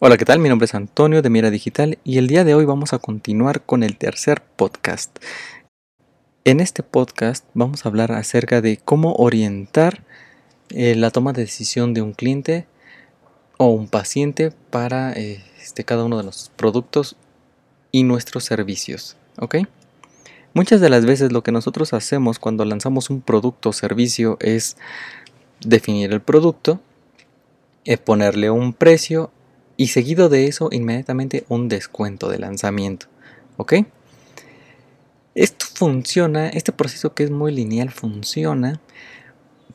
Hola, ¿qué tal? Mi nombre es Antonio de Mira Digital y el día de hoy vamos a continuar con el tercer podcast. En este podcast vamos a hablar acerca de cómo orientar eh, la toma de decisión de un cliente o un paciente para eh, este, cada uno de los productos y nuestros servicios. ¿Ok? Muchas de las veces lo que nosotros hacemos cuando lanzamos un producto o servicio es definir el producto, eh, ponerle un precio y seguido de eso inmediatamente un descuento de lanzamiento. ¿Ok? Esto funciona, este proceso que es muy lineal funciona,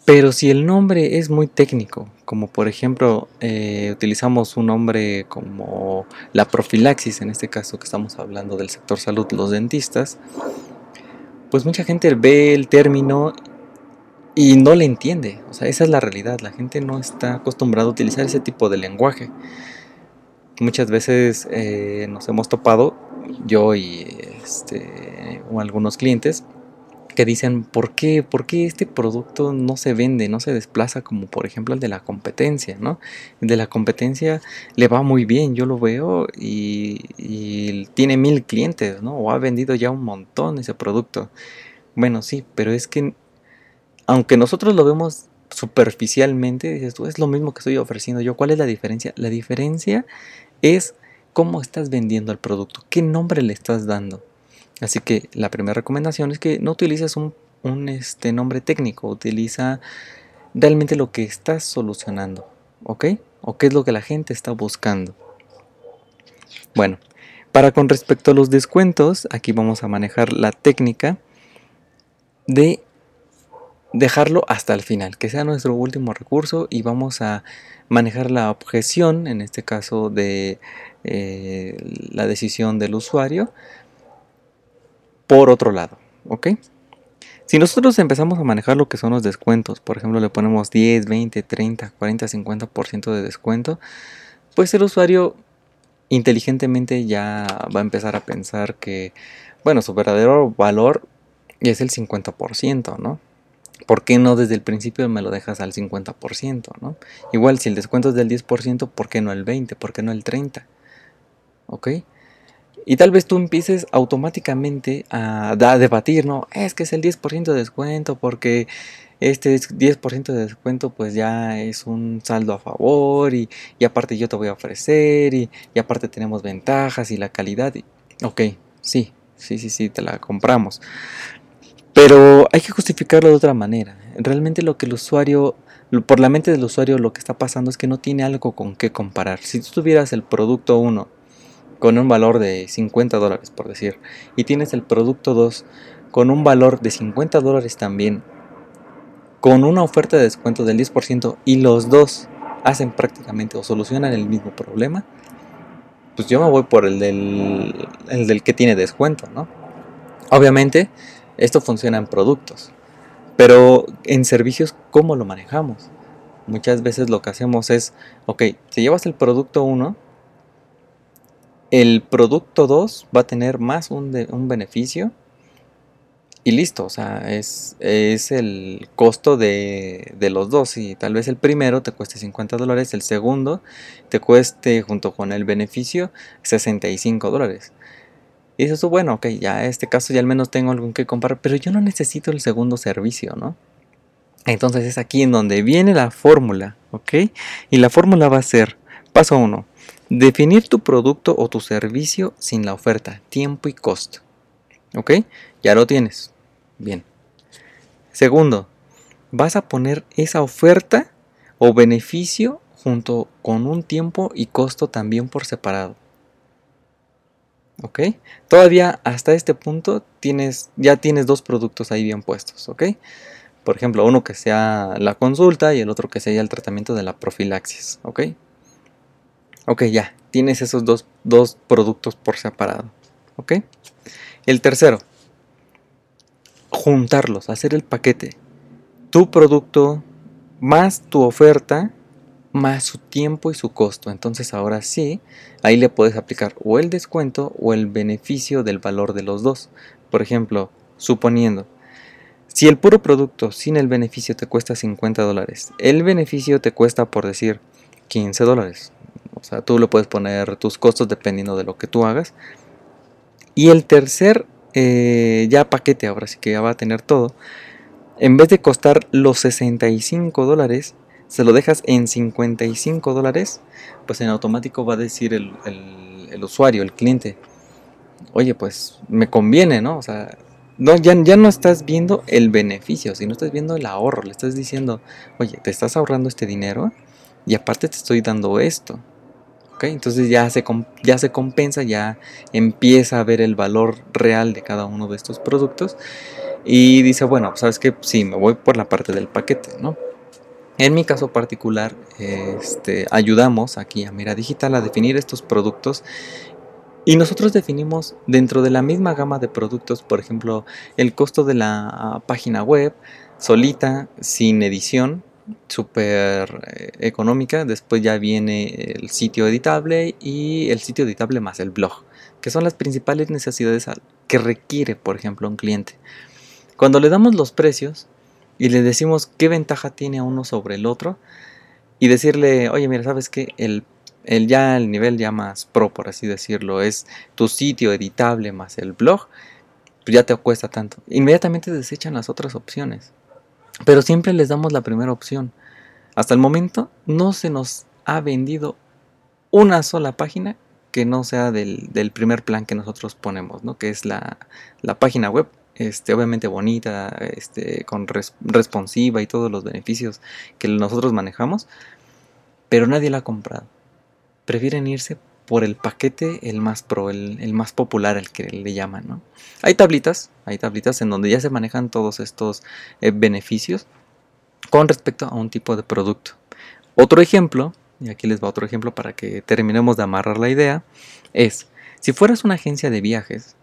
pero si el nombre es muy técnico, como por ejemplo eh, utilizamos un nombre como la profilaxis, en este caso que estamos hablando del sector salud, los dentistas, pues mucha gente ve el término y no le entiende. O sea, esa es la realidad. La gente no está acostumbrada a utilizar ese tipo de lenguaje muchas veces eh, nos hemos topado, yo y este, algunos clientes, que dicen, ¿por qué? ¿por qué este producto no se vende, no se desplaza como por ejemplo el de la competencia? ¿no? El de la competencia le va muy bien, yo lo veo y, y tiene mil clientes, ¿no? O ha vendido ya un montón ese producto. Bueno, sí, pero es que aunque nosotros lo vemos superficialmente, dices tú, es lo mismo que estoy ofreciendo yo. ¿Cuál es la diferencia? La diferencia es cómo estás vendiendo el producto, qué nombre le estás dando. Así que la primera recomendación es que no utilices un, este, nombre técnico, utiliza realmente lo que estás solucionando, ¿ok? O qué es lo que la gente está buscando. Bueno, para con respecto a los descuentos, aquí vamos a manejar la técnica de dejarlo hasta el final, que sea nuestro último recurso y vamos a manejar la objeción, en este caso de eh, la decisión del usuario, por otro lado, ¿ok? Si nosotros empezamos a manejar lo que son los descuentos, por ejemplo le ponemos 10, 20, 30, 40, 50% de descuento, pues el usuario inteligentemente ya va a empezar a pensar que, bueno, su verdadero valor es el 50%, ¿no? ¿Por qué no desde el principio me lo dejas al 50%? ¿no? Igual si el descuento es del 10%, ¿por qué no el 20%? ¿Por qué no el 30%? ¿Ok? Y tal vez tú empieces automáticamente a, debatir, ¿no? Es que es el 10% de descuento porque este 10% de descuento pues ya es un saldo a favor y, aparte yo te voy a ofrecer y, y, aparte tenemos ventajas y la calidad. Y, ok, sí, sí, sí, sí, te la compramos. Pero hay que justificarlo de otra manera. Realmente lo que el usuario, por la mente del usuario lo que está pasando es que no tiene algo con qué comparar. Si tú tuvieras el producto 1 con un valor de 50 dólares, por decir, y tienes el producto 2 con un valor de 50 dólares también, con una oferta de descuento del 10% y los dos hacen prácticamente o solucionan el mismo problema, pues yo me voy por el del, el del que tiene descuento, ¿no? Obviamente, esto funciona en productos, pero en servicios, ¿cómo lo manejamos? Muchas veces lo que hacemos es, ok, si llevas el producto 1, el producto 2 va a tener más un, un beneficio y listo, o sea, es, es el costo de, de, los dos. Y tal vez el primero te cueste 50 dólares, el segundo te cueste junto con el beneficio 65 dólares. Y dices tú, bueno, ok, ya en este caso ya al menos tengo algo que comprar, pero yo no necesito el segundo servicio, ¿no? Entonces es aquí en donde viene la fórmula, ¿ok? Y la fórmula va a ser, paso 1, definir tu producto o tu servicio sin la oferta, tiempo y costo. ¿Ok? Ya lo tienes. Bien. Segundo, vas a poner esa oferta o beneficio junto con un tiempo y costo también por separado. ¿Ok? Todavía hasta este punto tienes, ya tienes dos productos ahí bien puestos, ¿ok? Por ejemplo, uno que sea la consulta y el otro que sea el tratamiento de la profilaxis, ¿ok? Ok, ya, tienes esos dos, dos productos por separado, ¿ok? El tercero, juntarlos, hacer el paquete. Tu producto más tu oferta más su tiempo y su costo. Entonces ahora sí, ahí le puedes aplicar o el descuento o el beneficio del valor de los dos. Por ejemplo, suponiendo, si el puro producto sin el beneficio te cuesta 50 dólares, el beneficio te cuesta por decir 15 dólares. O sea, tú le puedes poner tus costos dependiendo de lo que tú hagas. Y el tercer, eh, ya paquete, ahora sí que ya va a tener todo. En vez de costar los 65 dólares, se lo dejas en 55 dólares, pues en automático va a decir el, el, usuario, el cliente, oye, pues me conviene, ¿no? O sea, no, ya, ya no estás viendo el beneficio, sino estás viendo el ahorro, le estás diciendo, oye, te estás ahorrando este dinero y aparte te estoy dando esto. ¿ok? Entonces ya se, ya se compensa, ya empieza a ver el valor real de cada uno de estos productos y dice, bueno, sabes que sí, me voy por la parte del paquete, ¿no? En mi caso particular, este, ayudamos aquí a Mira Digital a definir estos productos y nosotros definimos dentro de la misma gama de productos, por ejemplo, el costo de la página web solita, sin edición, súper eh, económica. Después ya viene el sitio editable y el sitio editable más el blog, que son las principales necesidades que requiere, por ejemplo, un cliente. Cuando le damos los precios, y le decimos qué ventaja tiene uno sobre el otro y decirle, oye, mira, ¿sabes qué? El, el ya el nivel ya más pro, por así decirlo, es tu sitio editable más el blog, ya te cuesta tanto. Inmediatamente desechan las otras opciones. Pero siempre les damos la primera opción. Hasta el momento no se nos ha vendido una sola página que no sea del, del primer plan que nosotros ponemos, ¿no? que es la, la página web este, obviamente bonita, este, con responsiva y todos los beneficios que nosotros manejamos, pero nadie la ha comprado. Prefieren irse por el paquete el más pro, el, más popular, el que le llaman, ¿no? Hay tablitas, hay tablitas en donde ya se manejan todos estos eh, beneficios con respecto a un tipo de producto. Otro ejemplo, y aquí les va otro ejemplo para que terminemos de amarrar la idea, es, si fueras una agencia de viajes,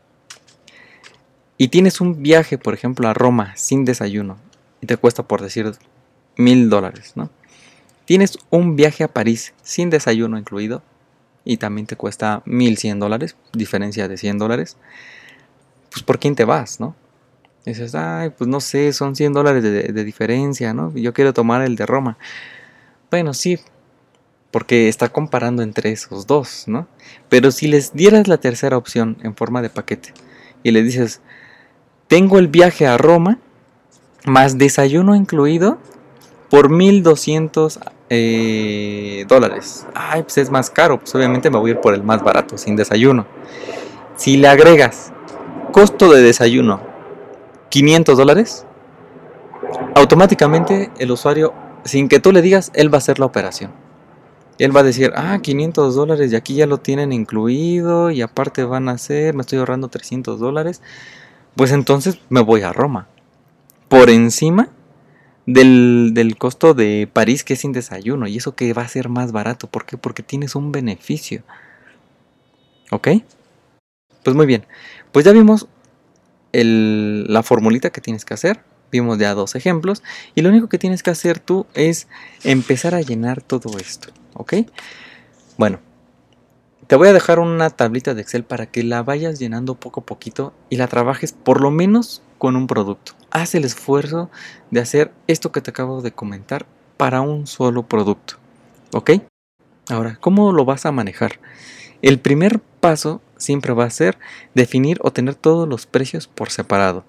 y tienes un viaje, por ejemplo, a Roma sin desayuno y te cuesta, por decir, mil dólares, ¿no? Tienes un viaje a París sin desayuno incluido y también te cuesta mil cien dólares, diferencia de 100 dólares. Pues por quién te vas, ¿no? dices, ay, pues no sé, son 100 dólares de, de diferencia, ¿no? Yo quiero tomar el de Roma. Bueno, sí, porque está comparando entre esos dos, ¿no? Pero si les dieras la tercera opción en forma de paquete y le dices, tengo el viaje a Roma, más desayuno incluido, por 1200 eh, dólares. Ay, pues es más caro, pues obviamente me voy a ir por el más barato, sin desayuno. Si le agregas costo de desayuno 500 dólares, automáticamente el usuario, sin que tú le digas, él va a hacer la operación. Él va a decir, ah, 500 dólares y aquí ya lo tienen incluido y aparte van a hacer, me estoy ahorrando 300 dólares pues entonces me voy a Roma. Por encima del, costo de París que es sin desayuno. Y eso que va a ser más barato. ¿Por qué? Porque tienes un beneficio. ¿Ok? Pues muy bien. Pues ya vimos la formulita que tienes que hacer. Vimos ya dos ejemplos. Y lo único que tienes que hacer tú es empezar a llenar todo esto. ¿Ok? Bueno, te voy a dejar una tablita de Excel para que la vayas llenando poco a poquito y la trabajes por lo menos con un producto. Haz el esfuerzo de hacer esto que te acabo de comentar para un solo producto. ¿Ok? Ahora, ¿cómo lo vas a manejar? El primer paso siempre va a ser definir o tener todos los precios por separado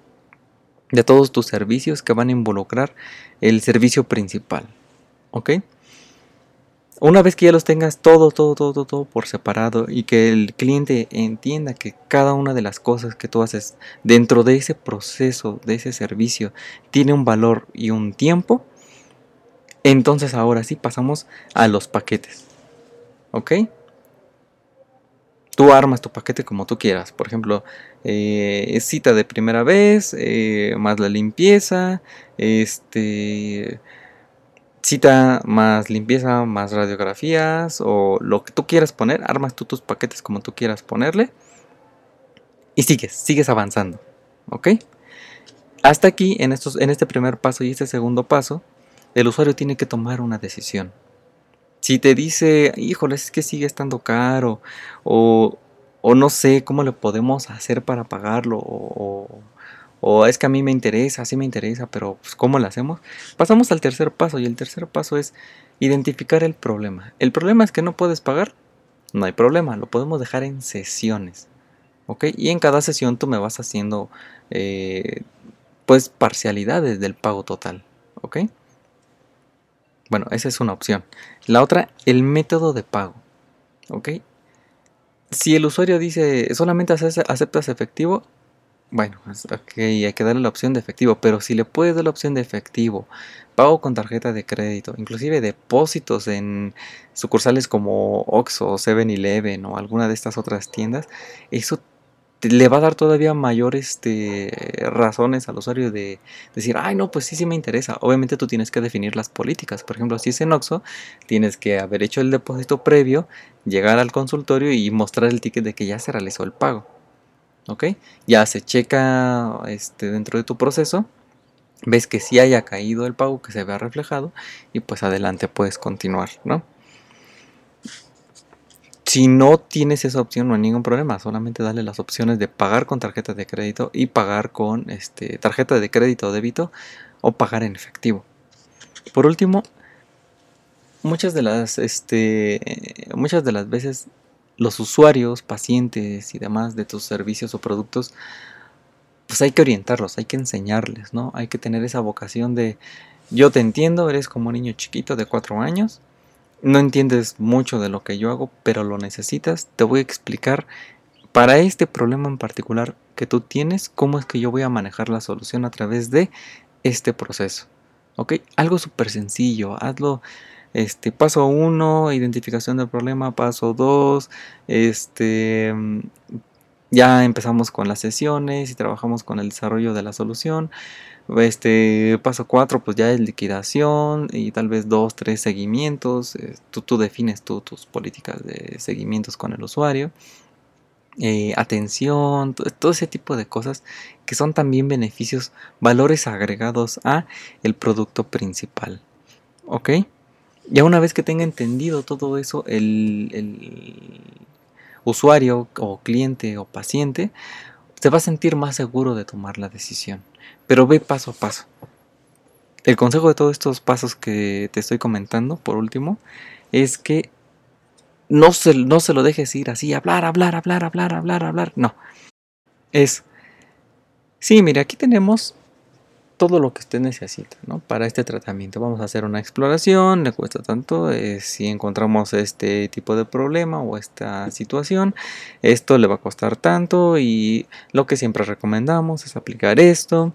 de todos tus servicios que van a involucrar el servicio principal. ¿Ok? Una vez que ya los tengas todo, todo, todo, todo por separado y que el cliente entienda que cada una de las cosas que tú haces dentro de ese proceso, de ese servicio, tiene un valor y un tiempo, entonces ahora sí pasamos a los paquetes. ¿Ok? Tú armas tu paquete como tú quieras. Por ejemplo, eh, cita de primera vez, eh, más la limpieza, este cita más limpieza, más radiografías o lo que tú quieras poner, armas tú tus paquetes como tú quieras ponerle y sigues, sigues avanzando, ¿ok? Hasta aquí, en, estos, en este primer paso y este segundo paso, el usuario tiene que tomar una decisión. Si te dice, híjole, es que sigue estando caro, o, o no sé cómo le podemos hacer para pagarlo, o, o es que a mí me interesa, sí me interesa, pero pues, ¿cómo lo hacemos? Pasamos al tercer paso y el tercer paso es identificar el problema. El problema es que no puedes pagar, no hay problema, lo podemos dejar en sesiones. ¿Ok? Y en cada sesión tú me vas haciendo eh, pues parcialidades del pago total. ¿Ok? Bueno, esa es una opción. La otra, el método de pago. ¿Ok? Si el usuario dice solamente aceptas efectivo, bueno, hay que darle la opción de efectivo, pero si le puedes dar la opción de efectivo, pago con tarjeta de crédito, inclusive depósitos en sucursales como Oxxo, 7-Eleven o alguna de estas otras tiendas, eso le va a dar todavía mayores este, razones al usuario de decir, ay, no, pues sí, sí me interesa. Obviamente tú tienes que definir las políticas. Por ejemplo, si es en Oxxo, tienes que haber hecho el depósito previo, llegar al consultorio y mostrar el ticket de que ya se realizó el pago. ¿Ok? Ya se checa este, dentro de tu proceso, ves que sí haya caído el pago, que se vea reflejado y pues adelante puedes continuar, ¿no? Si no tienes esa opción, no hay ningún problema. Solamente dale las opciones de pagar con tarjeta de crédito y pagar con este, tarjeta de crédito o débito o pagar en efectivo. Por último, muchas de las, este, muchas de las veces los usuarios, pacientes y demás de tus servicios o productos, pues hay que orientarlos, hay que enseñarles, ¿no? Hay que tener esa vocación de yo te entiendo, eres como un niño chiquito de cuatro años no entiendes mucho de lo que yo hago, pero lo necesitas, te voy a explicar para este problema en particular que tú tienes, cómo es que yo voy a manejar la solución a través de este proceso. ¿Ok? Algo súper sencillo, hazlo. Este, paso 1, identificación del problema. Paso 2, este, ya empezamos con las sesiones y trabajamos con el desarrollo de la solución. Este paso 4 pues ya es liquidación y tal vez 2, 3 seguimientos. Eh, tú, tú, defines tú, tus políticas de seguimientos con el usuario. Eh, atención, todo ese tipo de cosas que son también beneficios, valores agregados a el producto principal. ¿Ok? Ya una vez que tenga entendido todo eso, el, el usuario o cliente o paciente se va a sentir más seguro de tomar la decisión. Pero ve paso a paso. El consejo de todos estos pasos que te estoy comentando, por último, es que no se, no se lo dejes ir así, hablar, hablar, hablar, hablar, hablar, hablar. No. Es, sí, mire, aquí tenemos todo lo que usted necesita ¿no? para este tratamiento. Vamos a hacer una exploración, le cuesta tanto, eh, si encontramos este tipo de problema o esta situación, esto le va a costar tanto y lo que siempre recomendamos es aplicar esto.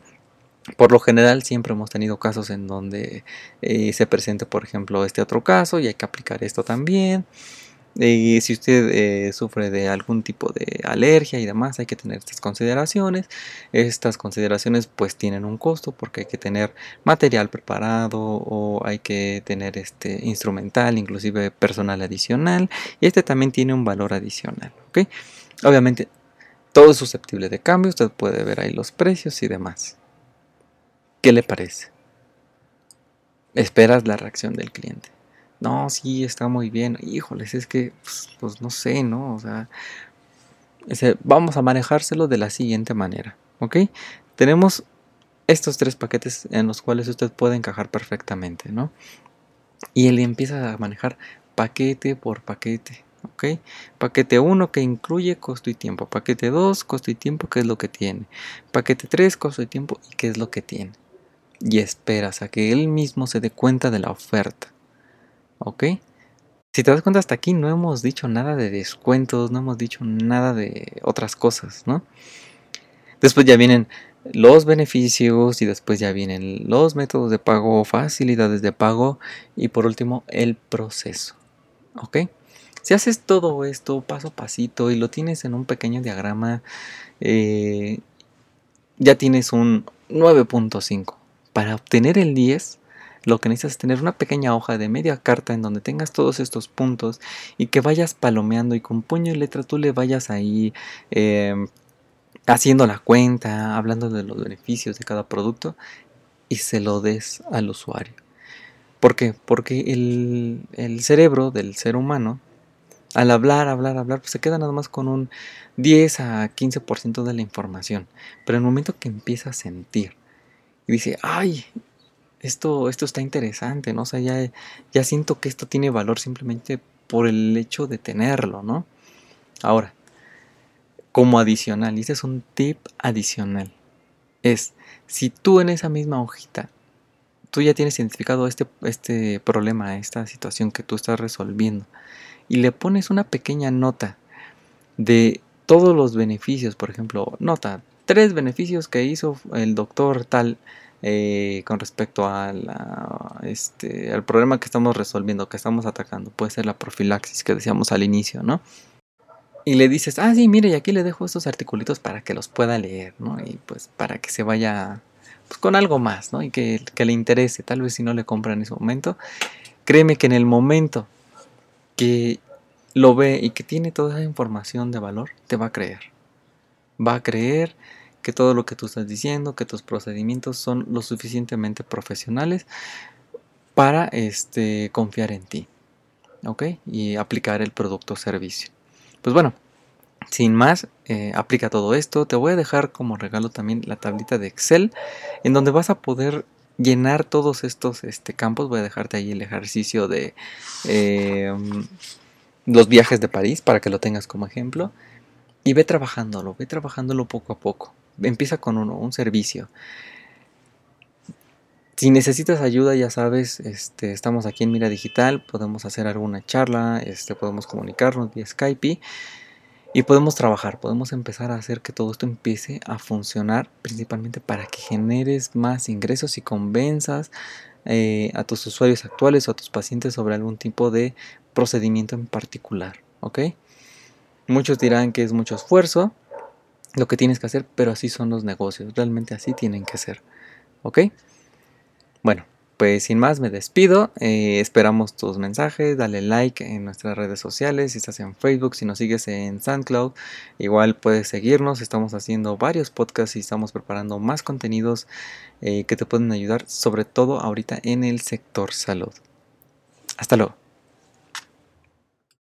Por lo general siempre hemos tenido casos en donde eh, se presente por ejemplo este otro caso y hay que aplicar esto también. Y si usted eh, sufre de algún tipo de alergia y demás, hay que tener estas consideraciones. Estas consideraciones pues tienen un costo porque hay que tener material preparado o hay que tener este instrumental, inclusive personal adicional. Y este también tiene un valor adicional. ¿ok? Obviamente todo es susceptible de cambio. Usted puede ver ahí los precios y demás. ¿Qué le parece? Esperas la reacción del cliente no, sí, está muy bien. Híjoles, es que, pues, pues no sé, ¿no? O sea, vamos a manejárselo de la siguiente manera, ¿ok? Tenemos estos tres paquetes en los cuales usted puede encajar perfectamente, ¿no? Y él empieza a manejar paquete por paquete, ¿ok? Paquete 1 que incluye costo y tiempo, paquete 2, costo y tiempo, ¿qué es lo que tiene? Paquete 3, costo y tiempo, ¿y qué es lo que tiene? Y esperas a que él mismo se dé cuenta de la oferta. ¿Ok? Si te das cuenta, hasta aquí no hemos dicho nada de descuentos, no hemos dicho nada de otras cosas, ¿no? Después ya vienen los beneficios y después ya vienen los métodos de pago, facilidades de pago y por último el proceso. ¿Ok? Si haces todo esto paso a pasito y lo tienes en un pequeño diagrama, eh, ya tienes un 9.5. Para obtener el 10 lo que necesitas es tener una pequeña hoja de media carta en donde tengas todos estos puntos y que vayas palomeando y con puño y letra tú le vayas ahí em, haciendo la cuenta, hablando de los beneficios de cada producto y se lo des al usuario. ¿Por qué? Porque el, el cerebro del ser humano, al hablar, hablar, hablar, pues se queda nada más con un 10 a 15% de la información. Pero en el momento que empieza a sentir y dice, ay, esto, esto está interesante, ¿no? O sea, ya, ya siento que esto tiene valor simplemente por el hecho de tenerlo, ¿no? Ahora, como adicional, y este es un tip adicional, es si tú en esa misma hojita, tú ya tienes identificado este, este problema, esta situación que tú estás resolviendo, y le pones una pequeña nota de todos los beneficios, por ejemplo, nota, tres beneficios que hizo el doctor tal eh, con respecto a este, al problema que estamos resolviendo, que estamos atacando. Puede ser la profilaxis que decíamos al inicio, ¿no? Y le dices, ah, sí, mire, y aquí le dejo estos articulitos para que los pueda leer, ¿no? Y pues para que se vaya pues, con algo más, ¿no? Y que, que le interese, tal vez si no le compra en ese momento. Créeme que en el momento que lo ve y que tiene toda esa información de valor, te va a creer. Va a creer que todo lo que tú estás diciendo, que tus procedimientos son lo suficientemente profesionales para este, confiar en ti. ¿Ok? Y aplicar el producto o servicio. Pues bueno, sin más, eh, aplica todo esto. Te voy a dejar como regalo también la tablita de Excel, en donde vas a poder llenar todos estos este, campos. Voy a dejarte ahí el ejercicio de eh, los viajes de París para que lo tengas como ejemplo. Y ve trabajándolo, ve trabajándolo poco a poco empieza con uno, un servicio. Si necesitas ayuda, ya sabes, este, estamos aquí en Mira Digital, podemos hacer alguna charla, este, podemos comunicarnos vía Skype y podemos trabajar, podemos empezar a hacer que todo esto empiece a funcionar, principalmente para que generes más ingresos y convenzas eh, a tus usuarios actuales o a tus pacientes sobre algún tipo de procedimiento en particular, ¿ok? Muchos dirán que es mucho esfuerzo, lo que tienes que hacer, pero así son los negocios, realmente así tienen que ser. ¿Ok? Bueno, pues sin más me despido, eh, esperamos tus mensajes, dale like en nuestras redes sociales, si estás en Facebook, si nos sigues en SoundCloud, igual puedes seguirnos, estamos haciendo varios podcasts y estamos preparando más contenidos eh, que te pueden ayudar, sobre todo ahorita en el sector salud. Hasta luego.